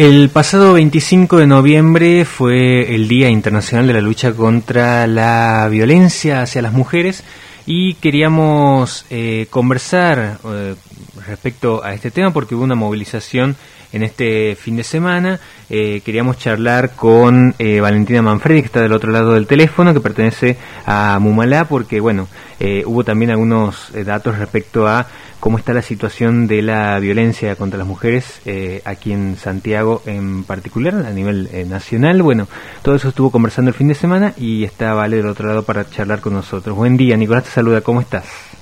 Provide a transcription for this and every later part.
El pasado 25 de noviembre fue el Día Internacional de la Lucha contra la Violencia hacia las Mujeres y queríamos eh, conversar eh, respecto a este tema porque hubo una movilización en este fin de semana. Eh, queríamos charlar con eh, Valentina Manfredi, que está del otro lado del teléfono, que pertenece a Mumalá, porque bueno, eh, hubo también algunos datos respecto a cómo está la situación de la violencia contra las mujeres aquí en Santiago en particular, a nivel nacional. Bueno, todo eso estuvo conversando el fin de semana y está Vale del otro lado para charlar con nosotros. Buen día, Nicolás te saluda, ¿cómo estás?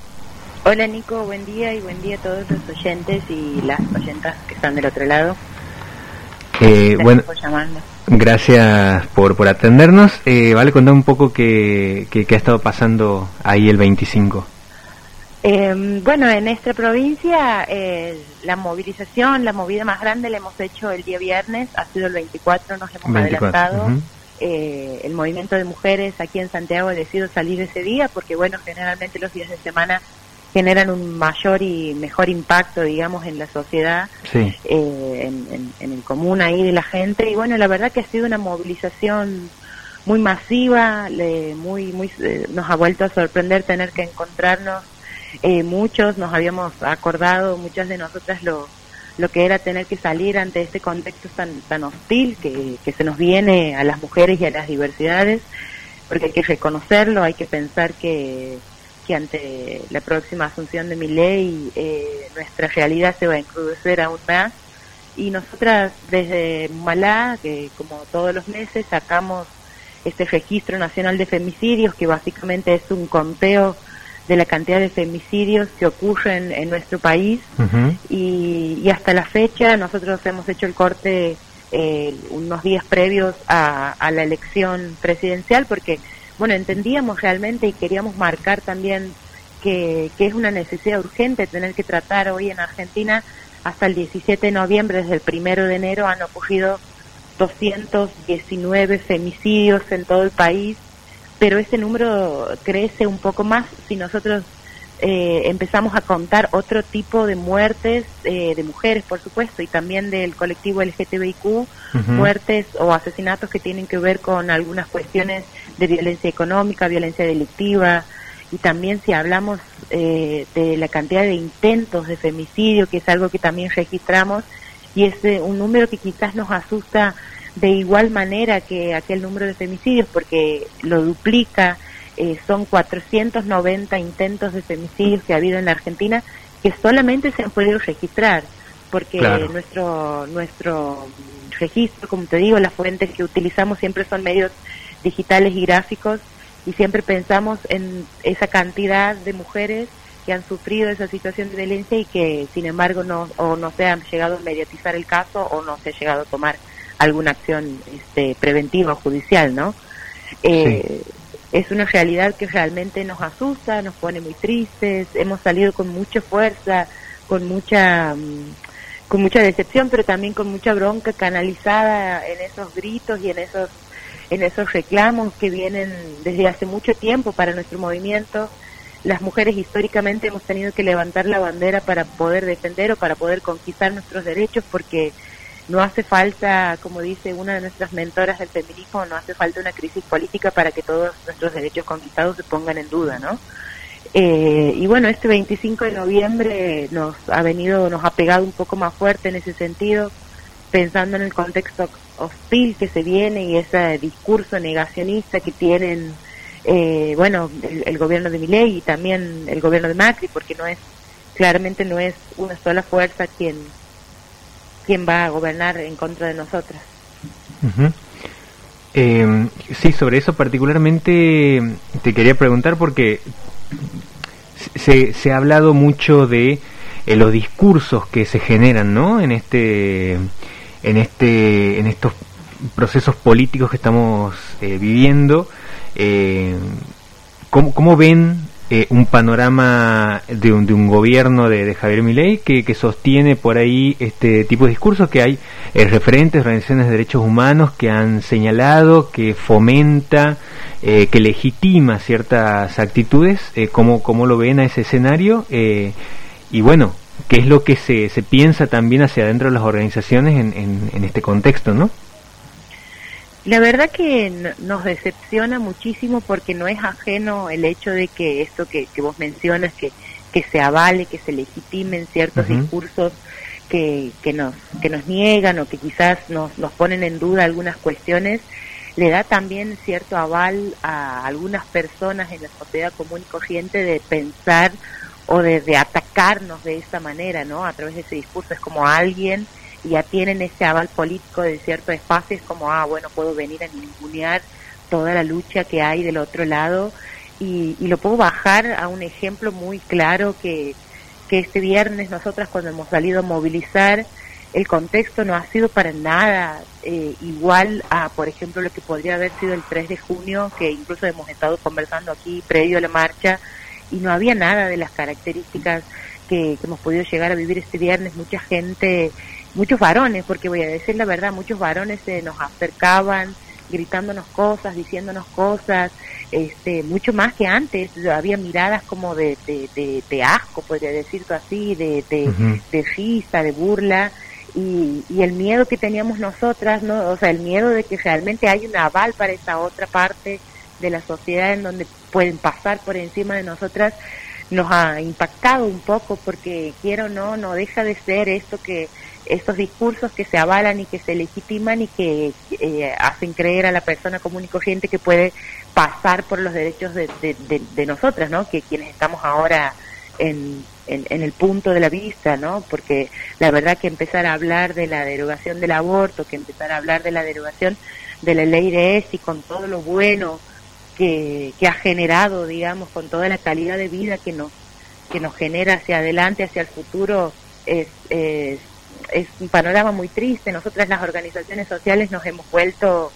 Hola Nico, buen día y buen día a todos los oyentes y las oyentas que están del otro lado. Eh, bueno, gracias por, por atendernos. Eh, vale, contar un poco qué, qué, ha estado pasando ahí el 25. Eh, bueno, en esta provincia eh, la movilización, la movida más grande la hemos hecho el día viernes, ha sido el 24, nos hemos adelantado. Eh, el movimiento de mujeres aquí en Santiago ha decidido salir ese día porque, bueno, generalmente los días de semana generan un mayor y mejor impacto, digamos, en la sociedad, eh, en, el común ahí de la gente. Y bueno, la verdad que ha sido una movilización muy masiva, muy, muy, eh, nos ha vuelto a sorprender tener que encontrarnos eh, muchos, nos habíamos acordado, muchas de nosotras lo, lo que era tener que salir ante este contexto tan, tan hostil que, que se nos viene a las mujeres y a las diversidades, porque hay que reconocerlo, hay que pensar que que ante la próxima asunción de mi ley eh, nuestra realidad se va a encrudecer aún más. Y nosotras desde Malá, que como todos los meses sacamos este registro nacional de femicidios que básicamente es un conteo de la cantidad de femicidios que ocurren en nuestro país. Y, hasta la fecha nosotros hemos hecho el corte eh, unos días previos a, a la elección presidencial porque bueno, entendíamos realmente y queríamos marcar también que, es una necesidad urgente tener que tratar hoy en Argentina hasta el 17 de noviembre, desde el primero de enero han ocurrido 219 femicidios en todo el país, pero ese número crece un poco más si nosotros eh, empezamos a contar otro tipo de muertes eh, de mujeres, por supuesto, y también del colectivo LGTBIQ, muertes o asesinatos que tienen que ver con algunas cuestiones de violencia económica, violencia delictiva, y también si hablamos eh, de la cantidad de intentos de femicidio, que es algo que también registramos, y es un número que quizás nos asusta de igual manera que aquel número de femicidios, porque lo duplica, eh, son 490 intentos de femicidios que ha habido en la Argentina, que solamente se han podido registrar, porque nuestro, nuestro registro, como te digo, las fuentes que utilizamos siempre son medios digitales y gráficos y siempre pensamos en esa cantidad de mujeres que han sufrido esa situación de violencia y que sin embargo no o no se han llegado a mediatizar el caso o no se ha llegado a tomar alguna acción este, preventiva o judicial, ¿no? Eh, es una realidad que realmente nos asusta, nos pone muy tristes, hemos salido con mucha fuerza, con mucha mm, con mucha decepción, pero también con mucha bronca canalizada en esos gritos y en esos en esos reclamos que vienen desde hace mucho tiempo para nuestro movimiento. Las mujeres históricamente hemos tenido que levantar la bandera para poder defender o para poder conquistar nuestros derechos porque no hace falta, como dice una de nuestras mentoras del feminismo, no hace falta una crisis política para que todos nuestros derechos conquistados se pongan en duda, ¿no? Eh, y bueno, este 25 de noviembre nos ha venido, nos ha pegado un poco más fuerte en ese sentido, pensando en el contexto hostil que se viene y ese discurso negacionista que tienen, eh, bueno, el, gobierno de Milei y también el gobierno de Macri, porque no es, claramente no es una sola fuerza quien, quien va a gobernar en contra de nosotras. Em, sí, sobre eso particularmente te quería preguntar porque se, se ha hablado mucho de eh, los discursos que se generan, ¿no? En este en, este, en estos procesos políticos que estamos eh, viviendo. Eh, ¿cómo, ven eh, un panorama de un, de un gobierno de, Javier Milei que, que, sostiene por ahí este tipo de discursos que hay referentes organizaciones de derechos humanos que han señalado que fomenta que legitima ciertas actitudes ¿cómo, ¿cómo, lo ven a ese escenario y bueno qué es lo que se, se piensa también hacia adentro de las organizaciones en, en, este contexto, ¿no? La verdad que nos decepciona muchísimo porque no es ajeno el hecho de que esto que, que vos mencionas, que, que se avale, que se legitimen ciertos discursos que, que, nos, que nos niegan o que quizás nos, nos ponen en duda algunas cuestiones, le da también cierto aval a algunas personas en la sociedad común y corriente de pensar o de, atacarnos de esta manera, ¿no? A través de ese discurso es como alguien ya tienen ese aval político de cierto espacio, es como, ah, bueno, puedo venir a ningunear toda la lucha que hay del otro lado y, y lo puedo bajar a un ejemplo muy claro que, que este viernes nosotras cuando hemos salido a movilizar, el contexto no ha sido para nada eh, igual a, por ejemplo, lo que podría haber sido el 3 de junio, que incluso hemos estado conversando aquí previo a la marcha, y no había nada de las características que, hemos podido llegar a vivir este viernes. Mucha gente, muchos varones, porque voy a decir la verdad, muchos varones se nos acercaban gritándonos cosas, diciéndonos cosas, este, mucho más que antes. Había miradas como de, de, de, asco, podría decirlo así, de, de, de risa, de burla y, y el miedo que teníamos nosotras, ¿no? O sea, el miedo de que realmente hay un aval para esa otra parte de la sociedad en donde pueden pasar por encima de nosotras, nos ha impactado un poco porque quiero no, no deja de ser esto que estos discursos que se avalan y que se legitiman y que eh, hacen creer a la persona común y corriente que puede pasar por los derechos de, de, de nosotras, ¿no? Que quienes estamos ahora en, en, el punto de la vista, ¿no? Porque la verdad que empezar a hablar de la derogación del aborto, que empezar a hablar de la derogación de la ley de ESI con todo lo bueno que, que ha generado, digamos, con toda la calidad de vida que nos, que nos genera hacia adelante, hacia el futuro, es, es, un panorama muy triste. Nosotras las organizaciones sociales nos hemos vuelto,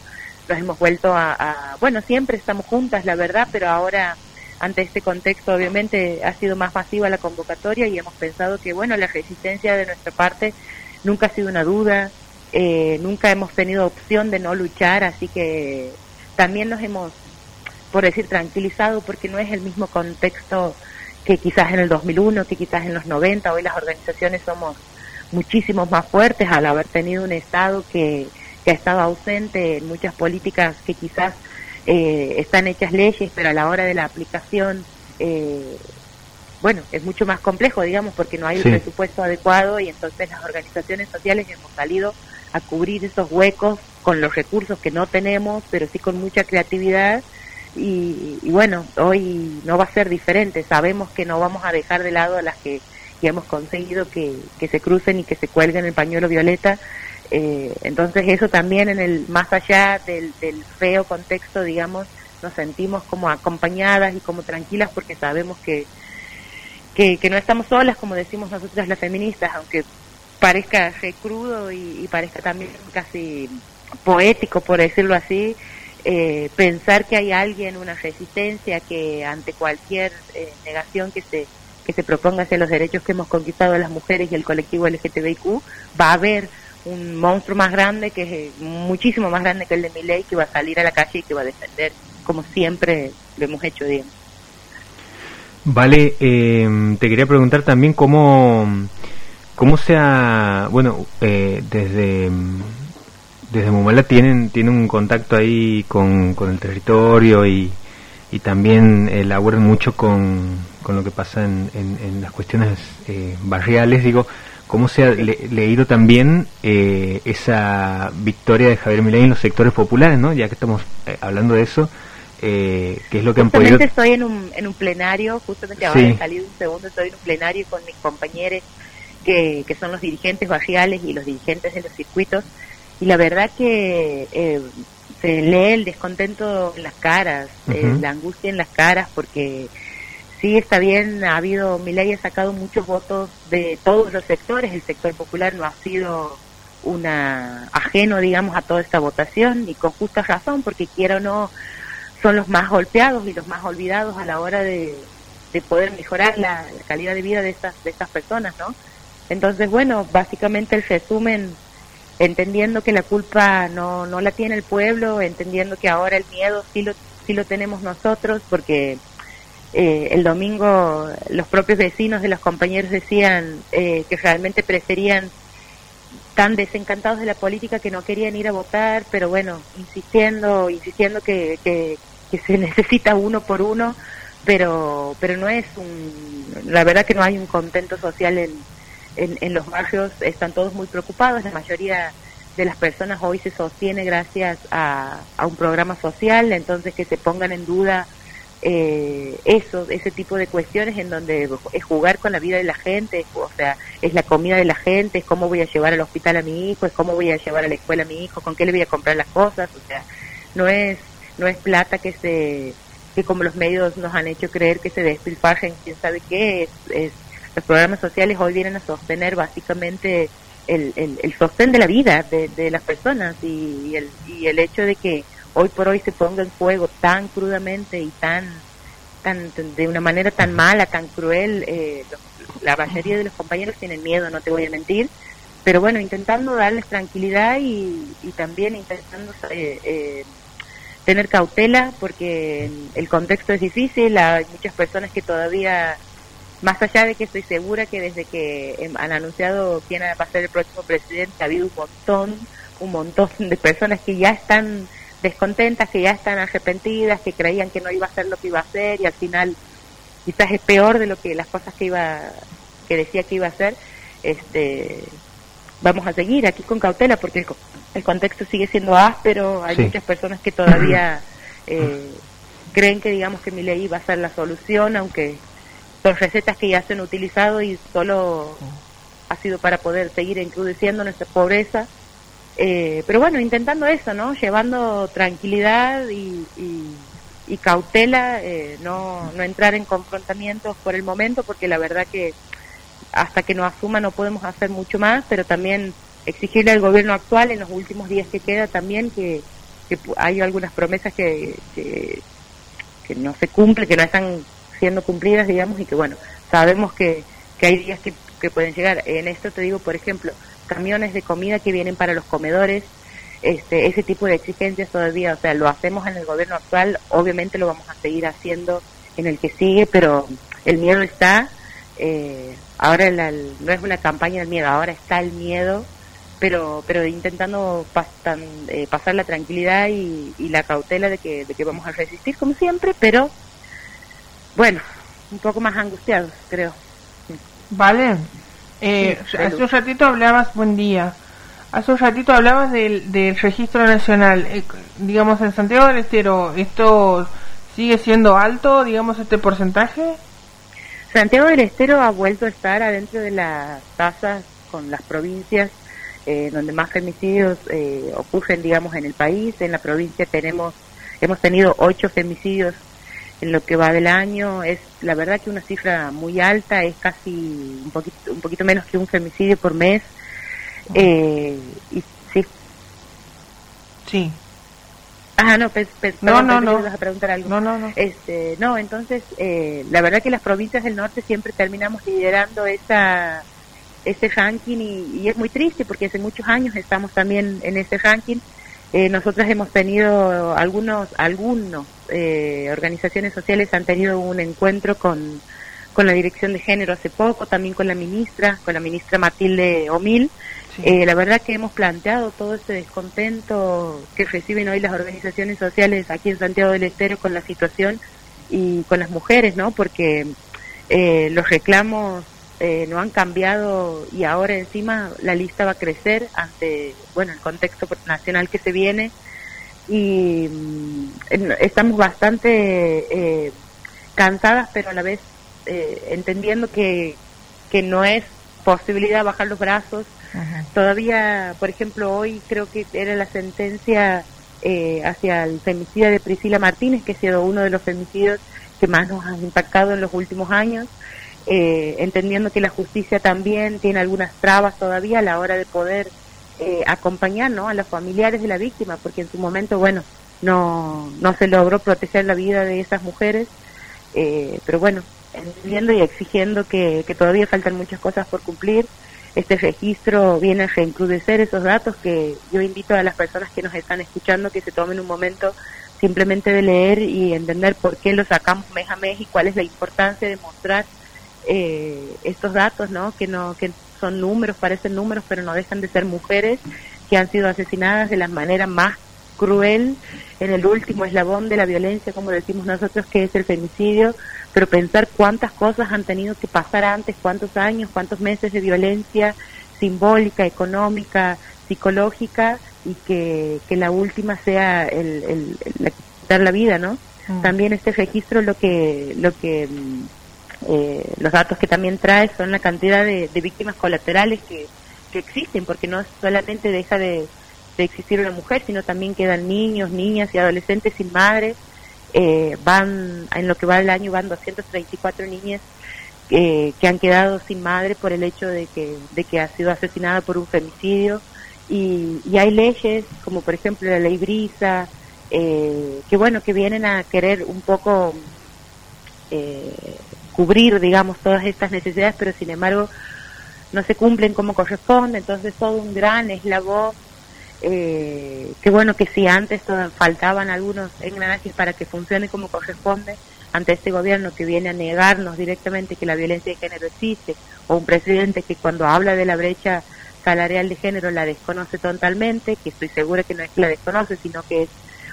nos hemos vuelto a, a bueno, siempre estamos juntas, la verdad, pero ahora ante este contexto obviamente ha sido más masiva la convocatoria y hemos pensado que bueno la resistencia de nuestra parte nunca ha sido una duda eh, nunca hemos tenido opción de no luchar así que también nos hemos por decir tranquilizado porque no es el mismo contexto que quizás en el 2001 que quizás en los 90 hoy las organizaciones somos muchísimos más fuertes al haber tenido un estado que, que ha estado ausente en muchas políticas que quizás eh, están hechas leyes, pero a la hora de la aplicación, eh, bueno, es mucho más complejo, digamos, porque no hay un presupuesto adecuado y entonces las organizaciones sociales hemos salido a cubrir esos huecos con los recursos que no tenemos, pero sí con mucha creatividad. Y, bueno, hoy no va a ser diferente. Sabemos que no vamos a dejar de lado a las que, hemos conseguido que, que se crucen y que se cuelguen el pañuelo violeta eh, entonces eso también en el más allá del, feo contexto, digamos, nos sentimos como acompañadas y como tranquilas porque sabemos que, que, no estamos solas, como decimos nosotras las feministas, aunque parezca crudo y, parezca también casi poético, por decirlo así, eh, pensar que hay alguien, una resistencia que ante cualquier eh, negación que se que se proponga hacia los derechos que hemos conquistado las mujeres y el colectivo LGTBIQ, va a haber un monstruo más grande, que es eh, muchísimo más grande que el de Miley, que va a salir a la calle y que va a defender, como siempre lo hemos hecho, digamos. Vale, eh, te quería preguntar también cómo, cómo sea, bueno, eh, desde, desde Mumala tienen, tienen un contacto ahí con, con el territorio y, y también elaboran mucho con, con lo que pasa en, en, las cuestiones barriales, digo, cómo se ha leído también eh, esa victoria de Javier Milei en los sectores populares, ¿no? Ya que estamos eh, hablando de eso, eh, ¿qué es lo que han podido...? estoy en un, en un plenario, justamente ahora he salido un segundo, estoy en un plenario con mis compañeros que, que son los dirigentes barriales y los dirigentes de los circuitos, y la verdad que eh, se lee el descontento en las caras, la angustia en las caras, porque sí está bien, ha habido, Milei ha sacado muchos votos de todos los sectores, el sector popular no ha sido una ajeno, digamos, a toda esta votación y con justa razón, porque quiero o no, son los más golpeados y los más olvidados a la hora de, de poder mejorar la, calidad de vida de estas, de estas personas, ¿no? Entonces, bueno, básicamente el resumen, entendiendo que la culpa no, no la tiene el pueblo, entendiendo que ahora el miedo sí lo, sí lo tenemos nosotros, porque eh, el domingo los propios vecinos de los compañeros decían eh, que realmente preferían tan desencantados de la política que no querían ir a votar, pero bueno, insistiendo, insistiendo que, que, se necesita uno por uno, pero, pero no es un, la verdad que no hay un contento social en, en, los barrios, están todos muy preocupados, la mayoría de las personas hoy se sostiene gracias a, un programa social, entonces que se pongan en duda eh, eso, ese tipo de cuestiones en donde es jugar con la vida de la gente, o sea, es la comida de la gente, es cómo voy a llevar al hospital a mi hijo, es cómo voy a llevar a la escuela a mi hijo, con qué le voy a comprar las cosas, o sea, no es no es plata que se que como los medios nos han hecho creer que se despilfarren, quién sabe qué, es, los programas sociales hoy vienen a sostener básicamente el, el, sostén de la vida de, de las personas y, el, y el hecho de que hoy por hoy se ponga en juego tan crudamente y tan, tan de una manera tan mala, tan cruel, eh, la mayoría de los compañeros tienen miedo, no te voy a mentir, pero bueno, intentando darles tranquilidad y, y también intentando eh, eh, tener cautela porque el contexto es difícil, hay muchas personas que todavía, más allá de que estoy segura que desde que han anunciado quién va a ser el próximo presidente, ha habido un montón, un montón de personas que ya están descontentas, que ya están arrepentidas, que creían que no iba a ser lo que iba a hacer y al final quizás es peor de lo que las cosas que iba que decía que iba a hacer. Este, vamos a seguir aquí con cautela porque el, contexto sigue siendo áspero, hay muchas personas que todavía eh, creen que digamos que mi ley va a ser la solución, aunque son recetas que ya se han utilizado y solo ha sido para poder seguir encrudeciendo nuestra pobreza eh, pero bueno, intentando eso, ¿no? Llevando tranquilidad y, y, cautela, eh, no, no entrar en confrontamientos por el momento, porque la verdad que hasta que nos asuma no podemos hacer mucho más, pero también exigirle al gobierno actual en los últimos días que queda también que, que hay algunas promesas que, que, que no se cumplen, que no están siendo cumplidas, digamos, y que bueno, sabemos que, que hay días que, que pueden llegar. En esto te digo, por ejemplo, camiones de comida que vienen para los comedores, este, ese tipo de exigencias todavía, o sea, lo hacemos en el gobierno actual, obviamente lo vamos a seguir haciendo en el que sigue, pero el miedo está, eh, ahora no es una campaña del miedo, ahora está el miedo, pero pero intentando eh, pasar la tranquilidad y, la cautela de que, de que vamos a resistir como siempre, pero bueno, un poco más angustiados, creo. Vale, eh, hace un ratito hablabas, buen día, hace un ratito hablabas del, del registro nacional, eh, digamos en Santiago del Estero, ¿esto sigue siendo alto, digamos, este porcentaje? Santiago del Estero ha vuelto a estar adentro de las tasas con las provincias eh, donde más femicidios eh, ocurren, digamos, en el país. En la provincia tenemos, hemos tenido ocho femicidios en lo que va del año es la verdad que una cifra muy alta, es casi un poquito, un poquito menos que un femicidio por mes. Eh, y sí. Sí. Ah, no, no, no, no. vas a preguntar algo. No, no, no. Este, no, entonces, eh, la verdad que las provincias del norte siempre terminamos liderando esa ese ranking y, y, es muy triste porque hace muchos años estamos también en ese ranking eh, nosotras hemos tenido algunos, algunos eh, organizaciones sociales han tenido un encuentro con, con la Dirección de Género hace poco, también con la ministra, con la ministra Matilde Omil. Eh, la verdad que hemos planteado todo ese descontento que reciben hoy las organizaciones sociales aquí en Santiago del Estero con la situación y con las mujeres, ¿no? Porque eh, los reclamos eh, no han cambiado y ahora encima la lista va a crecer ante bueno el contexto nacional que se viene y mm, estamos bastante eh, cansadas pero a la vez eh, entendiendo que, que no es posibilidad bajar los brazos. Todavía por ejemplo hoy creo que era la sentencia eh, hacia el femicidio de Priscila Martínez que ha sido uno de los femicidios que más nos han impactado en los últimos años eh, entendiendo que la justicia también tiene algunas trabas todavía a la hora de poder eh, acompañar ¿no? a los familiares de la víctima, porque en su momento, bueno, no, no se logró proteger la vida de esas mujeres, eh, pero bueno, entendiendo y exigiendo que, que todavía faltan muchas cosas por cumplir, este registro viene a reincrudecer esos datos que yo invito a las personas que nos están escuchando que se tomen un momento simplemente de leer y entender por qué lo sacamos mes a mes y cuál es la importancia de mostrar eh, estos datos, ¿no? Que no que son números, parecen números, pero no dejan de ser mujeres que han sido asesinadas de la manera más cruel en el último eslabón de la violencia, como decimos nosotros, que es el femicidio, pero pensar cuántas cosas han tenido que pasar antes, cuántos años, cuántos meses de violencia simbólica, económica, psicológica, y que, que la última sea el, el, quitar la vida, ¿no? Mm. También este registro lo que, lo que mm, eh, los datos que también trae son la cantidad de, víctimas colaterales que, que, existen, porque no solamente deja de, existir una mujer, sino también quedan niños, niñas y adolescentes sin madre. Eh, van, en lo que va del año, van 234 niñas eh, que han quedado sin madre por el hecho de que, de que ha sido asesinada por un femicidio. Y, y hay leyes, como por ejemplo la ley Brisa, eh, que bueno, que vienen a querer un poco eh, cubrir, digamos, todas estas necesidades, pero sin embargo no se cumplen como corresponde, entonces todo un gran eslabón, eh, que bueno que si antes faltaban algunos engranajes para que funcione como corresponde, ante este gobierno que viene a negarnos directamente que la violencia de género existe, o un presidente que cuando habla de la brecha salarial de género la desconoce totalmente, que estoy segura que no es que la desconoce, sino que es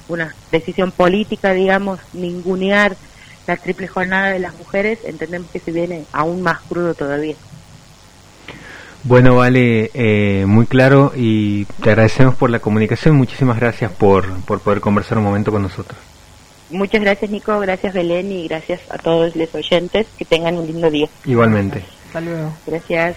una decisión política, digamos, ningunear la triple jornada de las mujeres, entendemos que se viene aún más crudo todavía. Bueno, vale, eh, muy claro y te agradecemos por la comunicación. Muchísimas gracias por, por poder conversar un momento con nosotros. Muchas gracias, Nico. Gracias, Belén. Y gracias a todos los oyentes. Que tengan un lindo día. Igualmente. Hasta luego. Gracias.